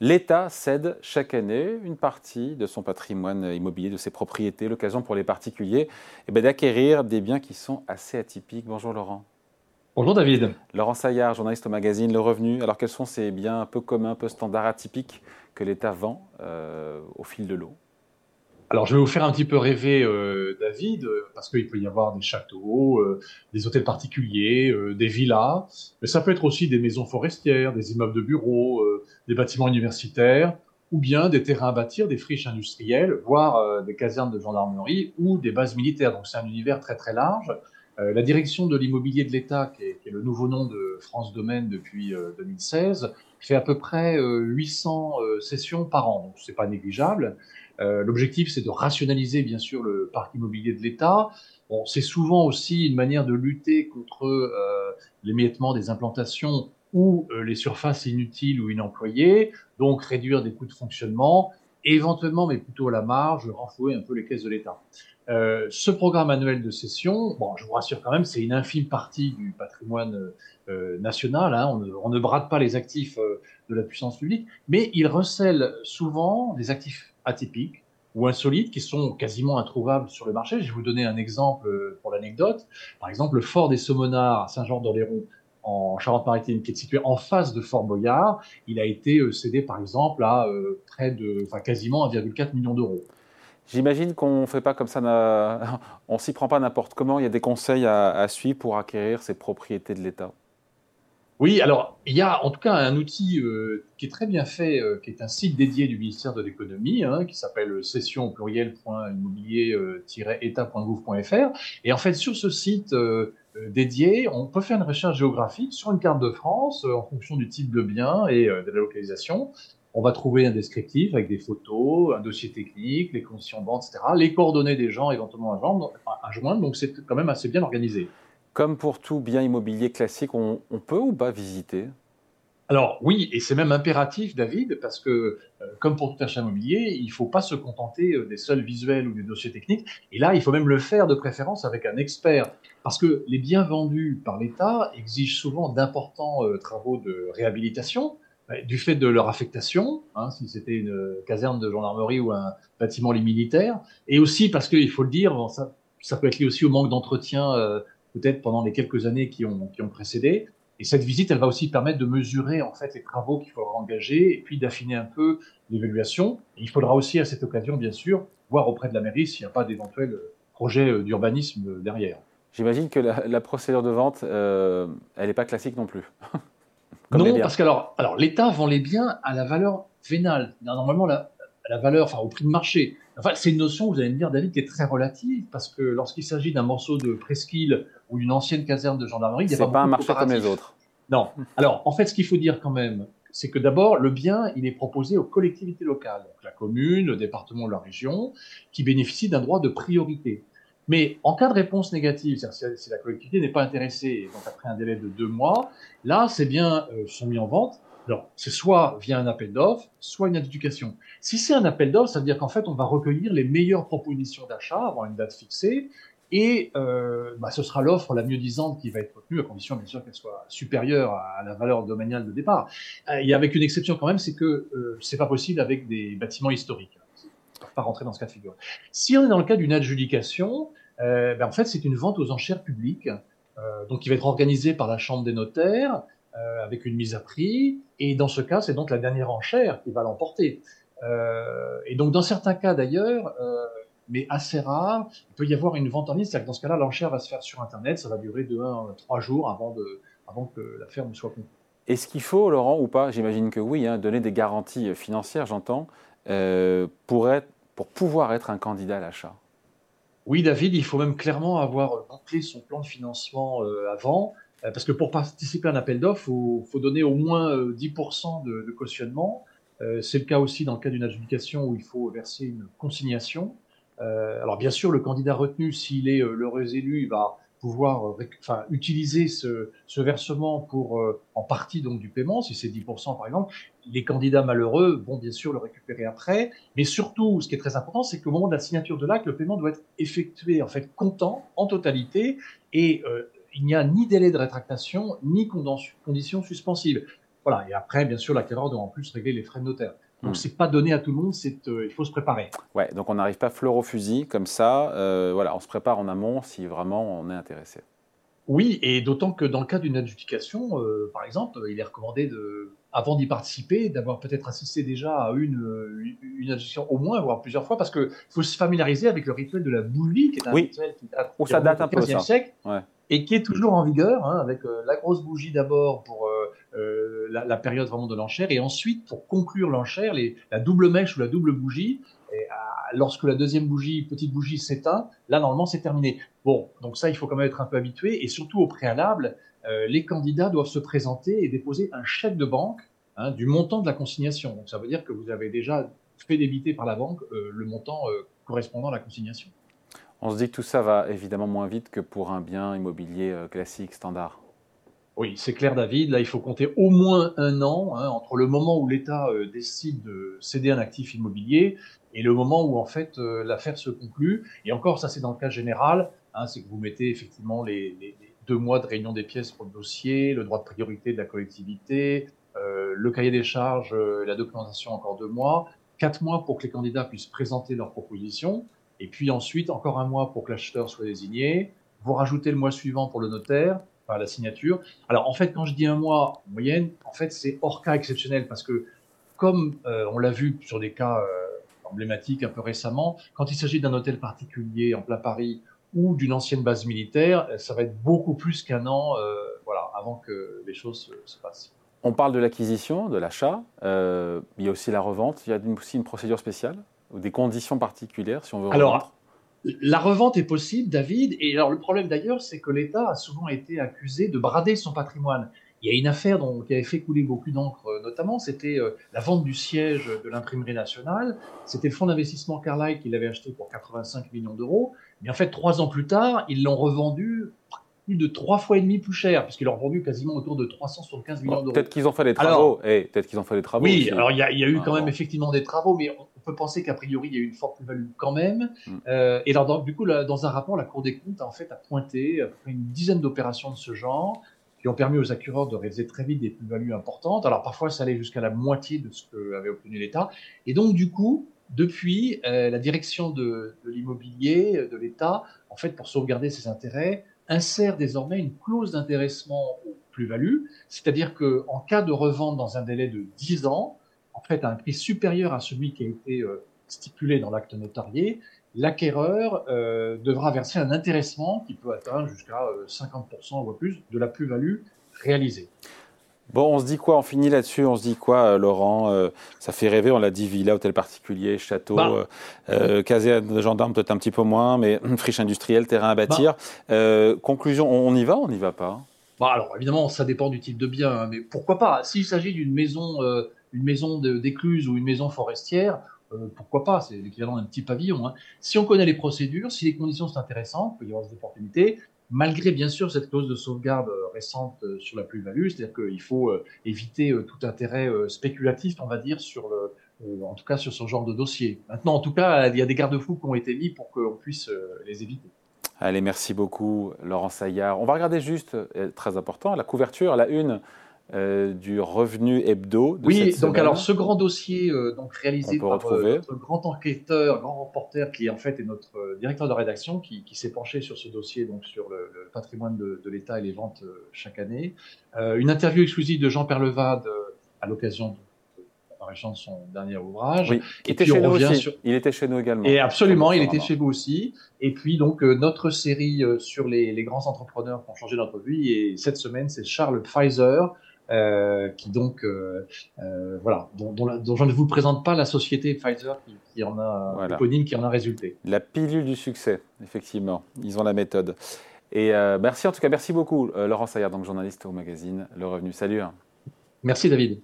L'État cède chaque année une partie de son patrimoine immobilier, de ses propriétés, l'occasion pour les particuliers eh ben, d'acquérir des biens qui sont assez atypiques. Bonjour Laurent. Bonjour David. Laurent Saillard, journaliste au magazine Le Revenu. Alors quels sont ces biens un peu communs, un peu standards, atypiques que l'État vend euh, au fil de l'eau? Alors, je vais vous faire un petit peu rêver, euh, David, euh, parce qu'il peut y avoir des châteaux, euh, des hôtels particuliers, des villas, mais ça peut être aussi des maisons forestières, des immeubles de bureaux, des bâtiments universitaires, ou bien des terrains à bâtir, des friches industrielles, voire des casernes de gendarmerie ou des bases militaires. Donc, c'est un univers très très large. la direction de l'immobilier de l'État, qui, qui, est le nouveau nom de France Domaine depuis 2016, fait à peu près 800 sessions par an, donc c'est pas négligeable. Euh, l'objectif, c'est de rationaliser, bien sûr, le parc immobilier de l'État. Bon, c'est souvent aussi une manière de lutter contre euh, l'émiettement des implantations ou euh, les surfaces inutiles ou inemployées, donc réduire des coûts de fonctionnement, éventuellement, mais plutôt à la marge, renflouer un peu les caisses de l'État. Euh, ce programme annuel de cession, bon, je vous rassure quand même, c'est une infime partie du patrimoine euh, national. Hein, on, ne, on, brade pas les actifs euh, de la puissance publique, mais il recèle souvent des actifs atypiques ou insolites qui sont quasiment introuvables sur le marché. Je vais vous donner un exemple pour l'anecdote. Par exemple, le fort des Saumonards à Saint-Jean-d'Oléron en Charente-Maritime, qui est situé en face de Fort Boyard, il a été euh, cédé par exemple à euh, près de, enfin quasiment 1,4 million d'euros. J'imagine qu'on ne fait pas comme ça, on s'y prend pas n'importe comment. Il y a des conseils à, à suivre pour acquérir ces propriétés de l'État. Oui, alors il y a en tout cas un outil euh, qui est très bien fait, euh, qui est un site dédié du ministère de l'économie, hein, qui s'appelle session pluriel.immobilier-état.gouv.fr. Et en fait, sur ce site euh, dédié, on peut faire une recherche géographique sur une carte de France en fonction du type de bien et de la localisation. On va trouver un descriptif avec des photos, un dossier technique, les conditions de vente, etc., les coordonnées des gens éventuellement à joindre. Donc c'est quand même assez bien organisé. Comme pour tout bien immobilier classique, on, peut ou pas visiter? Alors oui, et c'est même impératif, David, parce que euh, comme pour tout achat immobilier, il ne faut pas se contenter euh, des seuls visuels ou des dossiers techniques. Et là, il faut même le faire de préférence avec un expert, parce que les biens vendus par l'État exigent souvent d'importants euh, travaux de réhabilitation du fait de leur affectation, hein, si c'était une caserne de gendarmerie ou un bâtiment militaire, et aussi parce qu'il faut le dire, ça, ça, peut être lié aussi au manque d'entretien peut-être pendant les quelques années qui ont, qui ont précédé. Et cette visite, elle va aussi permettre de mesurer en fait les travaux qu'il faudra engager et puis d'affiner un peu l'évaluation. Il faudra aussi à cette occasion, bien sûr, voir auprès de la mairie s'il n'y a pas d'éventuels projets euh, d'urbanisme derrière. J'imagine que la, procédure de vente, euh, elle n'est pas classique non plus. non, parce que alors, alors l'État vend les biens à la valeur vénale. Normalement, la, la valeur, enfin au prix de marché. Enfin, c'est une notion, vous allez me dire, David, qui est très relative, parce que lorsqu'il s'agit d'un morceau de presqu'île ou d'une ancienne caserne de gendarmerie, il n'y a pas, pas un marché comme les autres. Non. Alors, en fait, ce qu'il faut dire quand même, c'est que d'abord, le bien, il est proposé aux collectivités locales, donc la commune, le département ou la région, qui bénéficient d'un droit de priorité. Mais en cas de réponse négative, c'est-à-dire si la collectivité n'est pas intéressée, donc après un délai de deux mois, là, ces biens euh, sont mis en vente alors, c'est soit via un appel d'offres, soit une adjudication. Si c'est un appel d'offres, ça veut dire qu'en fait, on va recueillir les meilleures propositions d'achat avant une date fixée, et euh, bah, ce sera l'offre la mieux disante qui va être retenue, à condition bien sûr qu'elle soit supérieure à la valeur domaniale de départ. Euh, et avec une exception quand même, c'est que euh, c'est pas possible avec des bâtiments historiques. On ne peut pas rentrer dans ce cas de figure. Si on est dans le cas d'une adjudication, euh, ben, en fait, c'est une vente aux enchères publiques, donc qui va être organisée par la Chambre des notaires, euh, avec une mise à prix. Et dans ce cas, c'est donc la dernière enchère qui va l'emporter. Euh, et donc, dans certains cas d'ailleurs, euh, mais assez rare, il peut y avoir une vente en ligne. C'est-à-dire que dans ce cas-là, l'enchère va se faire sur Internet. Ça va durer de 1 à 3 jours avant, de, avant que la ferme soit complète. Est-ce qu'il faut, Laurent, ou pas, j'imagine que oui, hein, donner des garanties financières, j'entends, pour, être, pour pouvoir être un candidat à l'achat? Oui, David, il faut même clairement avoir bouclé son plan de financement avant. Euh, parce que pour participer à un appel d'offres, il faut, donner au moins 10% euh, de, cautionnement. Euh, c'est le cas aussi dans le cas d'une adjudication où il faut verser une consignation. alors bien sûr, le candidat retenu, s'il est l'heureux élu, il va pouvoir utiliser ce, versement pour en partie donc du paiement, si c'est 10% par exemple. Les candidats malheureux vont bien sûr le récupérer après, mais surtout, ce qui est très important, c'est qu'au moment de la signature de l'acte, le paiement doit être effectué en fait comptant en totalité et il n'y a ni délai de rétractation, ni conditions suspensives. voilà. Et après, bien sûr, l'acquéreur doit en plus régler les frais de notaire. Donc, ce hmm. c'est pas donné à tout le monde, euh, il faut se préparer. Ouais, donc on n'arrive pas fleur au fusil comme ça. Euh, voilà, on se prépare en amont si vraiment on est intéressé. Oui, et d'autant que dans le cas d'une adjudication, euh, par exemple, il est recommandé de, avant d'y participer, d'avoir peut-être assisté déjà à une, une adjudication au moins, voire plusieurs fois, parce qu'il faut se familiariser avec le rituel de la boulie, qui est un rituel qui date, Où ça date un peu, ça. siècle, et qui est toujours en vigueur, hein, avec la grosse bougie d'abord pour euh, la, période vraiment de l'enchère, et ensuite, pour conclure l'enchère, la double mèche ou la double bougie, et, lorsque la deuxième bougie, petite bougie s'éteint, là, normalement, c'est terminé. Bon, donc ça, il faut quand même être un peu habitué, et surtout au préalable, euh, les candidats doivent se présenter et déposer un chèque de banque hein, du montant de la consignation. Donc ça veut dire que vous avez déjà fait débiter par la banque euh, le montant correspondant à la consignation. On se dit que tout ça va évidemment moins vite que pour un bien immobilier classique, standard. Oui, c'est clair, David. Là, il faut compter au moins un an hein, entre le moment où l'État euh, décide de céder un actif immobilier et le moment où en fait euh, l'affaire se conclut. Et encore, ça c'est dans le cas général. Hein, c'est que vous mettez effectivement les, deux mois de réunion des pièces pour le dossier, le droit de priorité de la collectivité, euh, le cahier des charges, la documentation encore deux mois, quatre mois pour que les candidats puissent présenter leurs propositions, et puis ensuite encore un mois pour que l'acheteur soit désigné. Vous rajoutez le mois suivant pour le notaire la signature. Alors en fait, quand je dis un mois en moyenne, en fait c'est hors cas exceptionnel parce que comme euh, on l'a vu sur des cas euh, emblématiques un peu récemment, quand il s'agit d'un hôtel particulier en plein Paris ou d'une ancienne base militaire, euh, ça va être beaucoup plus qu'un an voilà, avant que les choses se, passent. On parle de l'acquisition, de l'achat, il y a aussi la revente, il y a aussi une procédure spéciale? Ou des conditions particulières si on veut Alors, la revente est possible, David. Et alors le problème d'ailleurs, c'est que l'État a souvent été accusé de brader son patrimoine. Il y a une affaire dont, qui avait fait couler beaucoup d'encre, euh, notamment, c'était euh, la vente du siège de l'imprimerie nationale. C'était le fonds d'investissement Carlyle qui l'avait acheté pour 85 millions d'euros. Mais en fait, trois ans plus tard, ils l'ont revendu plus de trois fois et demi plus cher, puisqu'ils l'ont vendu quasiment autour de 375 millions d'euros. Peut-être qu'ils ont fait les travaux. Eh, peut-être qu'ils ont fait les travaux. Oui, alors il y, a, eu quand même effectivement des travaux, mais peut penser qu'a priori il y a eu une forte plus-value quand même. Mm. Euh, et alors du coup, dans un rapport, la Cour des comptes a en fait a pointé une dizaine d'opérations de ce genre qui ont permis aux acquéreurs de réaliser très vite des plus-values importantes. Alors parfois, ça allait jusqu'à la moitié de ce qu'avait obtenu l'État. Et donc du coup, depuis, euh, la direction de, de l'immobilier de l'État, en fait, pour sauvegarder ses intérêts, insère désormais une clause d'intéressement aux plus-values, c'est-à-dire qu'en cas de revente dans un délai de 10 ans, en fait à un prix supérieur à celui qui a été euh, stipulé dans l'acte notarié, l'acquéreur euh, devra verser un intéressement qui peut atteindre jusqu'à 50% ou plus de la plus-value réalisée. Bon, on se dit quoi? On finit là-dessus. On se dit quoi, euh, Laurent euh, Ça fait rêver. On l'a dit villa, hôtel particulier, château, bah. euh, caserne de gendarmes, peut-être un petit peu moins, mais friche industrielle, terrain à bâtir. Bah. conclusion on y va On n'y va pas? Bah, alors évidemment, ça dépend du type de bien, hein, mais pourquoi pas? S'il s'agit d'une maison, une maison d'écluse ou une maison forestière, pourquoi pas C'est l'équivalent d'un petit pavillon. Hein. Si on connaît les procédures, si les conditions sont intéressantes, il peut y avoir des opportunités malgré bien sûr cette clause de sauvegarde euh, récente euh, sur la plus-value, c'est-à-dire qu'il faut euh, éviter tout intérêt spéculatif, on va dire, en tout cas sur ce genre de dossier. Maintenant, en tout cas, il y a des garde-fous qui ont été mis pour qu'on puisse les éviter. Allez, merci beaucoup, Laurent Saillard. On va regarder juste, très important, la couverture, la une euh, du revenu hebdo. De oui, donc alors ce grand dossier euh, donc réalisé par euh, notre grand enquêteur, grand reporter qui en fait est notre directeur de rédaction qui, s'est penché sur ce dossier donc sur le, patrimoine de, l'État et les ventes chaque année. une interview exclusive de Jean Perlevade à l'occasion de de son dernier ouvrage. Oui, et était chez nous aussi. Il était chez nous également. Et absolument, il était chez vous aussi. Et puis donc notre série sur les, les, grands entrepreneurs qui ont changé notre vie. Et cette semaine, c'est Charles Pfizer, euh, qui donc, euh, euh, voilà, dont, dont, je ne vous présente pas la société Pfizer qui, en a, voilà. qui en a résulté. La pilule du succès, effectivement. Ils ont la méthode. Et merci en tout cas, merci beaucoup Laurent Sayer, donc journaliste au magazine Le Revenu. Salut. Hein. Merci David.